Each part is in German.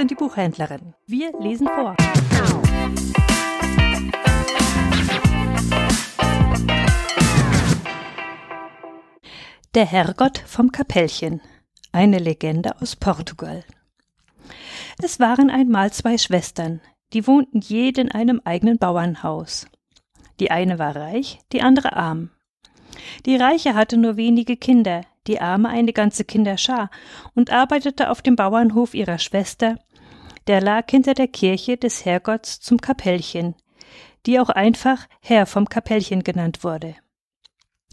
und die Buchhändlerin. Wir lesen vor. Der Herrgott vom Kapellchen. Eine Legende aus Portugal. Es waren einmal zwei Schwestern, die wohnten jede in einem eigenen Bauernhaus. Die eine war reich, die andere arm. Die Reiche hatte nur wenige Kinder, die Arme eine ganze Kinderschar und arbeitete auf dem Bauernhof ihrer Schwester, der lag hinter der Kirche des Herrgotts zum Kapellchen, die auch einfach Herr vom Kapellchen genannt wurde.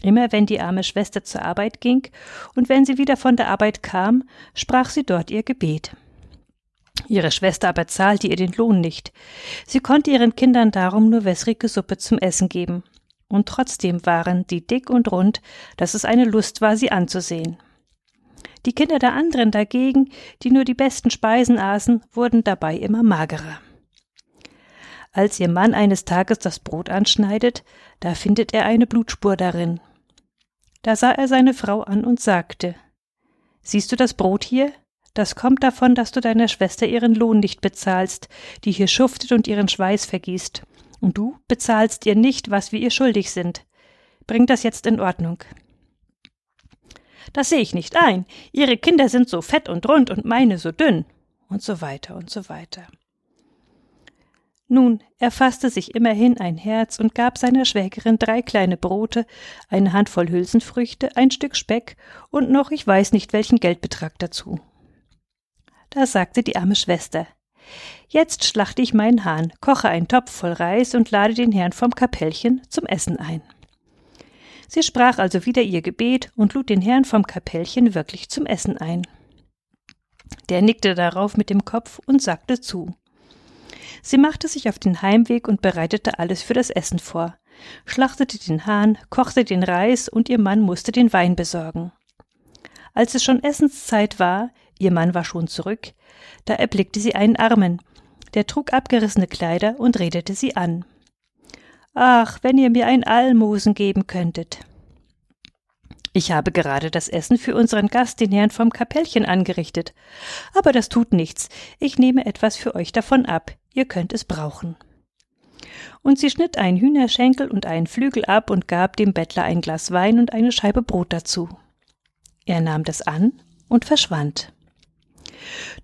Immer wenn die arme Schwester zur Arbeit ging und wenn sie wieder von der Arbeit kam, sprach sie dort ihr Gebet. Ihre Schwester aber zahlte ihr den Lohn nicht. Sie konnte ihren Kindern darum nur wässrige Suppe zum Essen geben und trotzdem waren die dick und rund, dass es eine Lust war, sie anzusehen. Die Kinder der anderen dagegen, die nur die besten Speisen aßen, wurden dabei immer magerer. Als ihr Mann eines Tages das Brot anschneidet, da findet er eine Blutspur darin. Da sah er seine Frau an und sagte Siehst du das Brot hier? Das kommt davon, dass du deiner Schwester ihren Lohn nicht bezahlst, die hier schuftet und ihren Schweiß vergießt und du bezahlst ihr nicht, was wir ihr schuldig sind. Bring das jetzt in Ordnung. Das sehe ich nicht ein. Ihre Kinder sind so fett und rund und meine so dünn. Und so weiter und so weiter. Nun, er fasste sich immerhin ein Herz und gab seiner Schwägerin drei kleine Brote, eine Handvoll Hülsenfrüchte, ein Stück Speck und noch ich weiß nicht welchen Geldbetrag dazu. Da sagte die arme Schwester Jetzt schlachte ich meinen Hahn, koche einen Topf voll Reis und lade den Herrn vom Kapellchen zum Essen ein. Sie sprach also wieder ihr Gebet und lud den Herrn vom Kapellchen wirklich zum Essen ein. Der nickte darauf mit dem Kopf und sagte zu. Sie machte sich auf den Heimweg und bereitete alles für das Essen vor, schlachtete den Hahn, kochte den Reis und ihr Mann musste den Wein besorgen. Als es schon Essenszeit war, ihr Mann war schon zurück, da erblickte sie einen Armen, der trug abgerissene Kleider und redete sie an. Ach, wenn ihr mir ein Almosen geben könntet. Ich habe gerade das Essen für unseren Gast, den Herrn vom Kapellchen, angerichtet. Aber das tut nichts. Ich nehme etwas für euch davon ab. Ihr könnt es brauchen. Und sie schnitt einen Hühnerschenkel und einen Flügel ab und gab dem Bettler ein Glas Wein und eine Scheibe Brot dazu. Er nahm das an und verschwand.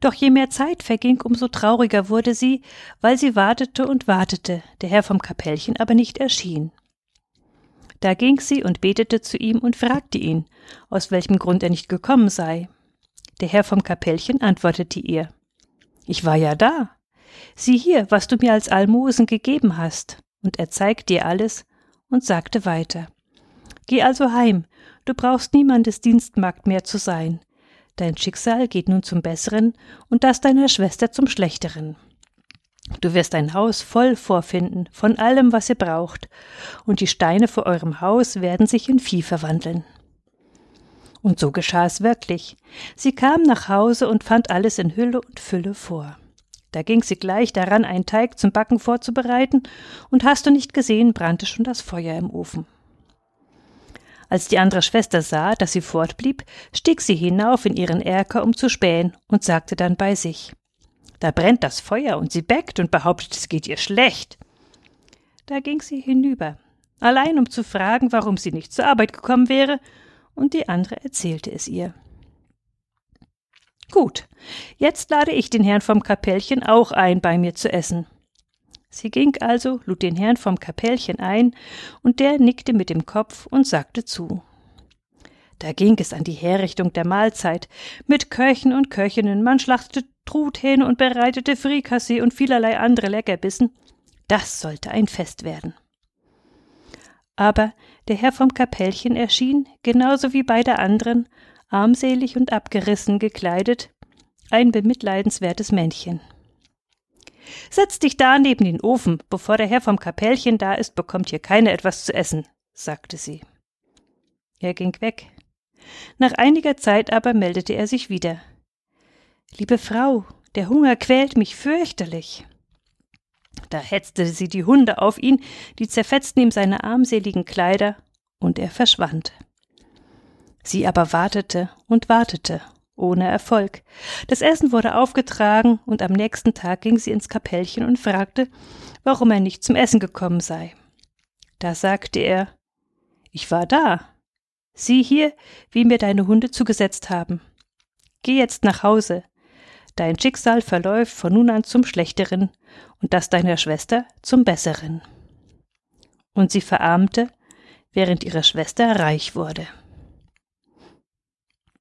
Doch je mehr Zeit verging, umso trauriger wurde sie, weil sie wartete und wartete, der Herr vom Kapellchen aber nicht erschien. Da ging sie und betete zu ihm und fragte ihn, aus welchem Grund er nicht gekommen sei. Der Herr vom Kapellchen antwortete ihr Ich war ja da. Sieh hier, was du mir als Almosen gegeben hast. Und er zeigte ihr alles und sagte weiter Geh also heim, du brauchst niemandes Dienstmagd mehr zu sein, Dein Schicksal geht nun zum Besseren und das deiner Schwester zum Schlechteren. Du wirst ein Haus voll vorfinden von allem, was ihr braucht, und die Steine vor eurem Haus werden sich in Vieh verwandeln. Und so geschah es wirklich. Sie kam nach Hause und fand alles in Hülle und Fülle vor. Da ging sie gleich daran, einen Teig zum Backen vorzubereiten, und hast du nicht gesehen, brannte schon das Feuer im Ofen. Als die andere Schwester sah, dass sie fortblieb, stieg sie hinauf in ihren Erker, um zu spähen, und sagte dann bei sich Da brennt das Feuer, und sie beckt und behauptet, es geht ihr schlecht. Da ging sie hinüber, allein um zu fragen, warum sie nicht zur Arbeit gekommen wäre, und die andere erzählte es ihr. Gut, jetzt lade ich den Herrn vom Kapellchen auch ein, bei mir zu essen. Sie ging also, lud den Herrn vom Kapellchen ein, und der nickte mit dem Kopf und sagte zu. Da ging es an die Herrichtung der Mahlzeit, mit Köchen und Köchinnen, man schlachtete Truthähne und bereitete Frikassee und vielerlei andere Leckerbissen. Das sollte ein Fest werden. Aber der Herr vom Kapellchen erschien, genauso wie beide anderen, armselig und abgerissen gekleidet, ein bemitleidenswertes Männchen. Setz dich da neben den Ofen, bevor der Herr vom Kapellchen da ist, bekommt hier keiner etwas zu essen, sagte sie. Er ging weg. Nach einiger Zeit aber meldete er sich wieder. Liebe Frau, der Hunger quält mich fürchterlich. Da hetzte sie die Hunde auf ihn, die zerfetzten ihm seine armseligen Kleider, und er verschwand. Sie aber wartete und wartete Ohne Erfolg. Das Essen wurde aufgetragen und am nächsten Tag ging sie ins Kapellchen und fragte, warum er nicht zum Essen gekommen sei. Da sagte er, ich war da. Sieh hier, wie mir deine Hunde zugesetzt haben. Geh jetzt nach Hause. Dein Schicksal verläuft von nun an zum Schlechteren und das deiner Schwester zum Besseren. Und sie verarmte, während ihre Schwester reich wurde.